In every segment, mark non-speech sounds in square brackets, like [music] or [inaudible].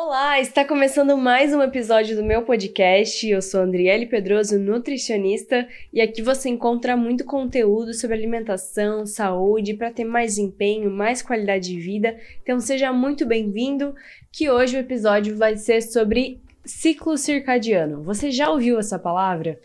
Olá, está começando mais um episódio do meu podcast. Eu sou Andriele Pedroso, nutricionista, e aqui você encontra muito conteúdo sobre alimentação, saúde, para ter mais empenho, mais qualidade de vida. Então seja muito bem-vindo, que hoje o episódio vai ser sobre ciclo circadiano. Você já ouviu essa palavra?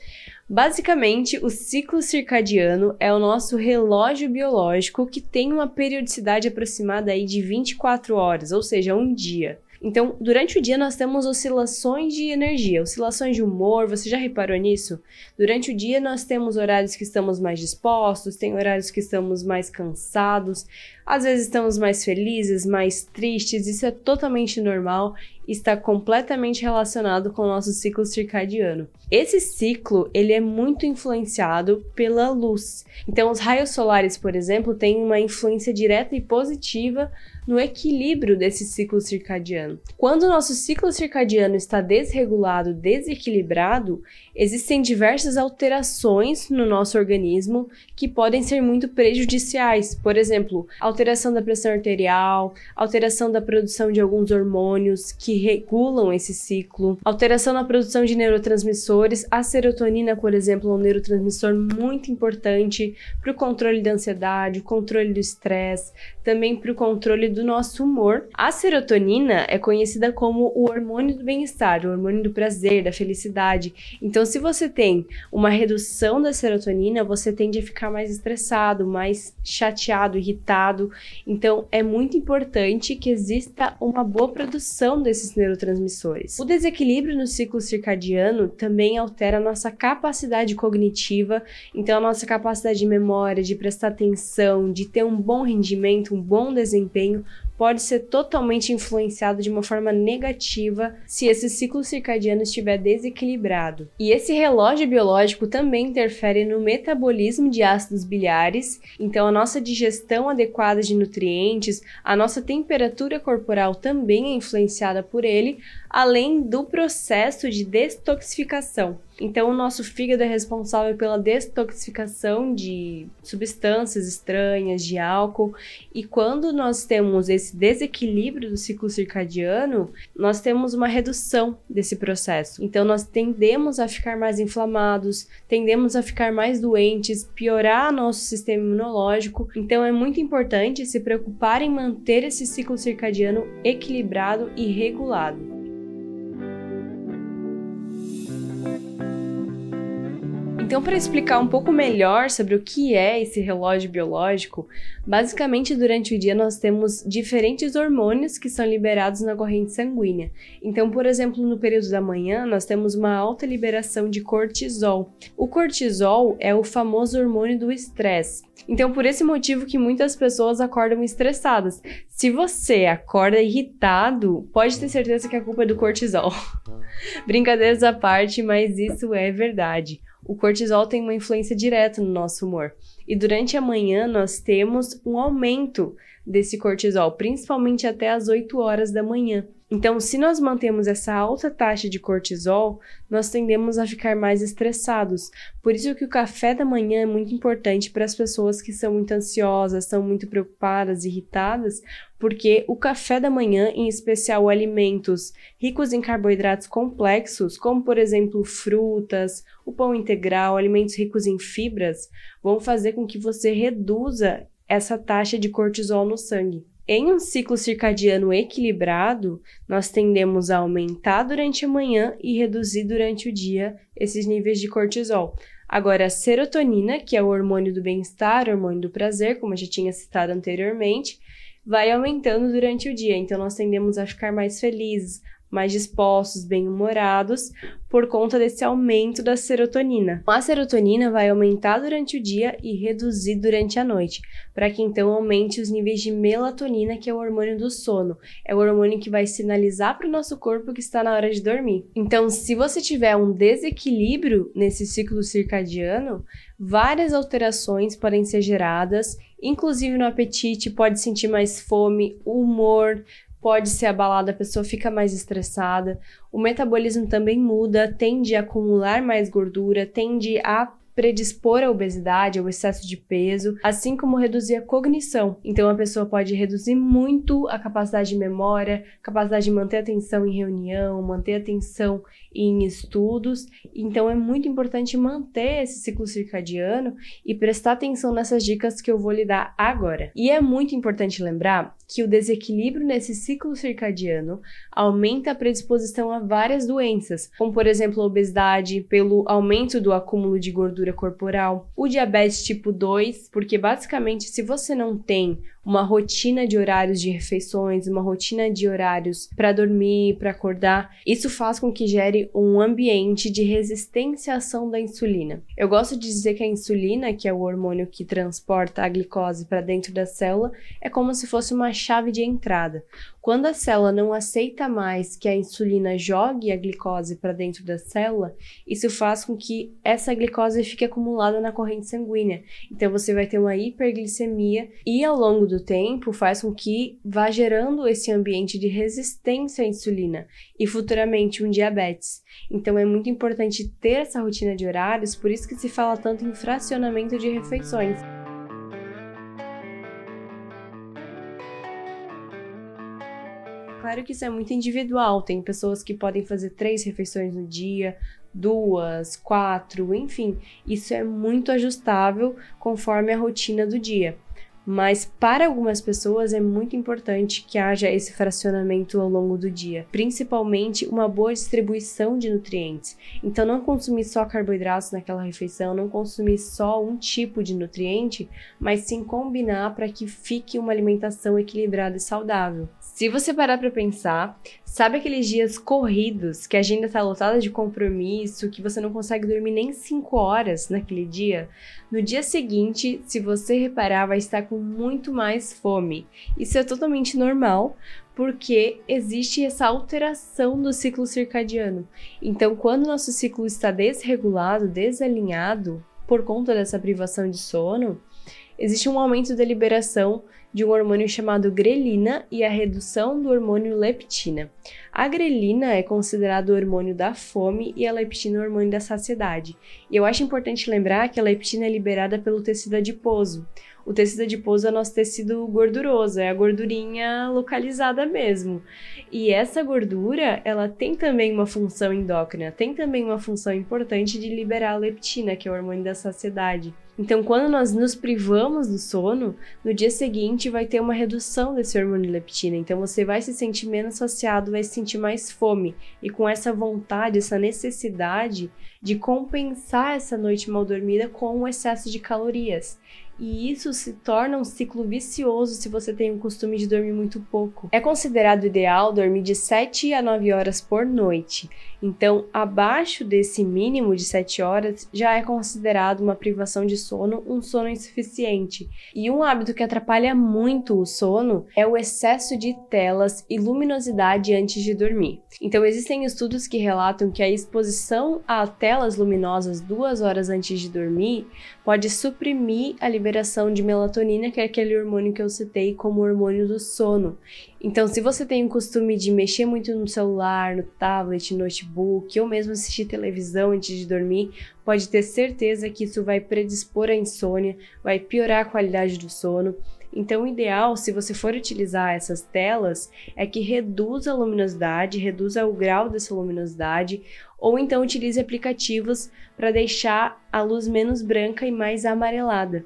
Basicamente, o ciclo circadiano é o nosso relógio biológico que tem uma periodicidade aproximada aí de 24 horas, ou seja, um dia. Então, durante o dia nós temos oscilações de energia, oscilações de humor. Você já reparou nisso? Durante o dia nós temos horários que estamos mais dispostos, tem horários que estamos mais cansados, às vezes estamos mais felizes, mais tristes. Isso é totalmente normal está completamente relacionado com o nosso ciclo circadiano. Esse ciclo, ele é muito influenciado pela luz. Então, os raios solares, por exemplo, têm uma influência direta e positiva no equilíbrio desse ciclo circadiano. Quando o nosso ciclo circadiano está desregulado, desequilibrado, existem diversas alterações no nosso organismo que podem ser muito prejudiciais. Por exemplo, alteração da pressão arterial, alteração da produção de alguns hormônios que regulam esse ciclo, alteração na produção de neurotransmissores. A serotonina, por exemplo, é um neurotransmissor muito importante para o controle da ansiedade, controle do estresse, também para o controle do nosso humor. A serotonina é conhecida como o hormônio do bem-estar, o hormônio do prazer, da felicidade. Então, se você tem uma redução da serotonina, você tende a ficar mais estressado, mais chateado, irritado. Então, é muito importante que exista uma boa produção desses neurotransmissores. O desequilíbrio no ciclo circadiano também altera a nossa capacidade cognitiva, então a nossa capacidade de memória, de prestar atenção, de ter um bom rendimento, um bom desempenho pode ser totalmente influenciado de uma forma negativa se esse ciclo circadiano estiver desequilibrado. E esse relógio biológico também interfere no metabolismo de ácidos biliares, então a nossa digestão adequada de nutrientes, a nossa temperatura corporal também é influenciada por ele, além do processo de detoxificação. Então, o nosso fígado é responsável pela detoxificação de substâncias estranhas, de álcool, e quando nós temos esse desequilíbrio do ciclo circadiano, nós temos uma redução desse processo. Então, nós tendemos a ficar mais inflamados, tendemos a ficar mais doentes, piorar nosso sistema imunológico. Então, é muito importante se preocupar em manter esse ciclo circadiano equilibrado e regulado. Então, para explicar um pouco melhor sobre o que é esse relógio biológico, basicamente durante o dia nós temos diferentes hormônios que são liberados na corrente sanguínea. Então, por exemplo, no período da manhã, nós temos uma alta liberação de cortisol. O cortisol é o famoso hormônio do estresse. Então, por esse motivo que muitas pessoas acordam estressadas. Se você acorda irritado, pode ter certeza que a culpa é do cortisol. [laughs] Brincadeiras à parte, mas isso é verdade o cortisol tem uma influência direta no nosso humor. E durante a manhã nós temos um aumento desse cortisol, principalmente até as 8 horas da manhã. Então, se nós mantemos essa alta taxa de cortisol, nós tendemos a ficar mais estressados. Por isso que o café da manhã é muito importante para as pessoas que são muito ansiosas, são muito preocupadas, irritadas, porque o café da manhã, em especial alimentos ricos em carboidratos complexos, como por exemplo frutas, o pão integral, alimentos ricos em fibras, vão fazer com que você reduza essa taxa de cortisol no sangue. Em um ciclo circadiano equilibrado, nós tendemos a aumentar durante a manhã e reduzir durante o dia esses níveis de cortisol. Agora, a serotonina, que é o hormônio do bem-estar, hormônio do prazer, como eu já tinha citado anteriormente, vai aumentando durante o dia. Então, nós tendemos a ficar mais felizes, mais dispostos, bem-humorados, por conta desse aumento da serotonina. A serotonina vai aumentar durante o dia e reduzir durante a noite, para que então aumente os níveis de melatonina, que é o hormônio do sono. É o hormônio que vai sinalizar para o nosso corpo que está na hora de dormir. Então, se você tiver um desequilíbrio nesse ciclo circadiano, várias alterações podem ser geradas, inclusive no apetite, pode sentir mais fome, humor, pode ser abalada, a pessoa fica mais estressada. O metabolismo também muda, tende a acumular mais gordura, tende a predispor à obesidade, ao excesso de peso, assim como reduzir a cognição. Então a pessoa pode reduzir muito a capacidade de memória, capacidade de manter atenção em reunião, manter atenção em estudos. Então é muito importante manter esse ciclo circadiano e prestar atenção nessas dicas que eu vou lhe dar agora. E é muito importante lembrar que o desequilíbrio nesse ciclo circadiano aumenta a predisposição a várias doenças, como por exemplo a obesidade, pelo aumento do acúmulo de gordura corporal, o diabetes tipo 2, porque basicamente se você não tem uma rotina de horários de refeições, uma rotina de horários para dormir, para acordar. Isso faz com que gere um ambiente de resistência à ação da insulina. Eu gosto de dizer que a insulina, que é o hormônio que transporta a glicose para dentro da célula, é como se fosse uma chave de entrada. Quando a célula não aceita mais que a insulina jogue a glicose para dentro da célula, isso faz com que essa glicose fique acumulada na corrente sanguínea. Então você vai ter uma hiperglicemia e ao longo do tempo faz com que vá gerando esse ambiente de resistência à insulina e futuramente um diabetes. Então é muito importante ter essa rotina de horários, por isso que se fala tanto em fracionamento de refeições. Claro que isso é muito individual, tem pessoas que podem fazer três refeições no dia, duas, quatro, enfim, isso é muito ajustável conforme a rotina do dia. Mas para algumas pessoas é muito importante que haja esse fracionamento ao longo do dia, principalmente uma boa distribuição de nutrientes. Então, não consumir só carboidratos naquela refeição, não consumir só um tipo de nutriente, mas sim combinar para que fique uma alimentação equilibrada e saudável. Se você parar para pensar, sabe aqueles dias corridos que a agenda tá lotada de compromisso, que você não consegue dormir nem 5 horas naquele dia? No dia seguinte, se você reparar, vai estar com muito mais fome. Isso é totalmente normal, porque existe essa alteração do ciclo circadiano. Então, quando nosso ciclo está desregulado, desalinhado por conta dessa privação de sono, existe um aumento da liberação de um hormônio chamado grelina e a redução do hormônio leptina. A grelina é considerado o hormônio da fome e a leptina o hormônio da saciedade. E eu acho importante lembrar que a leptina é liberada pelo tecido adiposo. O tecido adiposo é nosso tecido gorduroso, é a gordurinha localizada mesmo. E essa gordura, ela tem também uma função endócrina, tem também uma função importante de liberar a leptina, que é o hormônio da saciedade. Então, quando nós nos privamos do sono, no dia seguinte vai ter uma redução desse hormônio leptina. Então, você vai se sentir menos saciado, vai se sentir mais fome. E com essa vontade, essa necessidade de compensar essa noite mal dormida com o excesso de calorias. E isso se torna um ciclo vicioso se você tem o costume de dormir muito pouco. É considerado ideal dormir de 7 a 9 horas por noite. Então, abaixo desse mínimo de 7 horas já é considerado uma privação de sono, um sono insuficiente. E um hábito que atrapalha muito o sono é o excesso de telas e luminosidade antes de dormir. Então, existem estudos que relatam que a exposição a telas luminosas duas horas antes de dormir pode suprimir a liberação de melatonina, que é aquele hormônio que eu citei como hormônio do sono. Então, se você tem o costume de mexer muito no celular, no tablet, notebook, ou mesmo assistir televisão antes de dormir, pode ter certeza que isso vai predispor à insônia, vai piorar a qualidade do sono. Então, o ideal, se você for utilizar essas telas, é que reduza a luminosidade, reduza o grau dessa luminosidade, ou então utilize aplicativos para deixar a luz menos branca e mais amarelada.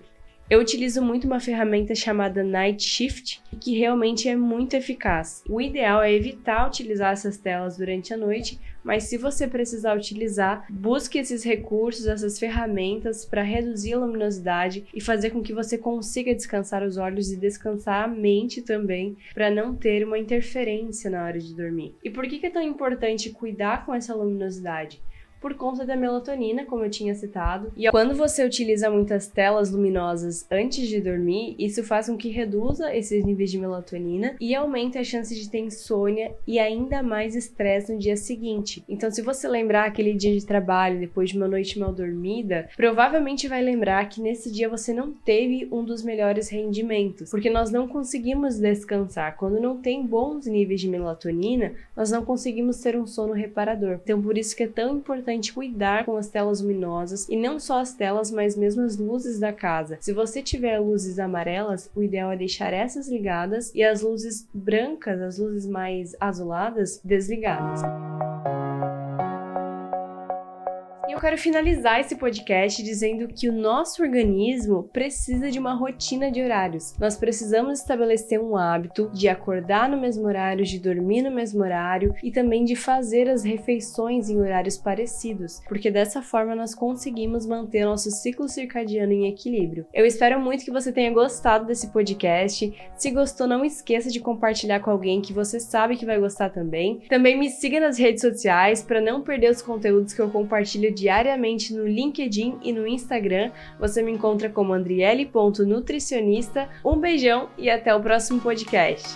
Eu utilizo muito uma ferramenta chamada Night Shift, que realmente é muito eficaz. O ideal é evitar utilizar essas telas durante a noite, mas se você precisar utilizar, busque esses recursos, essas ferramentas para reduzir a luminosidade e fazer com que você consiga descansar os olhos e descansar a mente também, para não ter uma interferência na hora de dormir. E por que é tão importante cuidar com essa luminosidade? Por conta da melatonina, como eu tinha citado. E quando você utiliza muitas telas luminosas antes de dormir, isso faz com que reduza esses níveis de melatonina e aumente a chance de ter insônia e ainda mais estresse no dia seguinte. Então, se você lembrar aquele dia de trabalho depois de uma noite mal dormida, provavelmente vai lembrar que nesse dia você não teve um dos melhores rendimentos, porque nós não conseguimos descansar. Quando não tem bons níveis de melatonina, nós não conseguimos ter um sono reparador. Então, por isso que é tão importante importante cuidar com as telas luminosas e não só as telas, mas mesmo as luzes da casa. Se você tiver luzes amarelas, o ideal é deixar essas ligadas e as luzes brancas, as luzes mais azuladas, desligadas eu quero finalizar esse podcast dizendo que o nosso organismo precisa de uma rotina de horários. Nós precisamos estabelecer um hábito de acordar no mesmo horário, de dormir no mesmo horário e também de fazer as refeições em horários parecidos, porque dessa forma nós conseguimos manter nosso ciclo circadiano em equilíbrio. Eu espero muito que você tenha gostado desse podcast. Se gostou, não esqueça de compartilhar com alguém que você sabe que vai gostar também. Também me siga nas redes sociais para não perder os conteúdos que eu compartilho de diariamente no LinkedIn e no Instagram. Você me encontra como andriele.nutricionista. Um beijão e até o próximo podcast.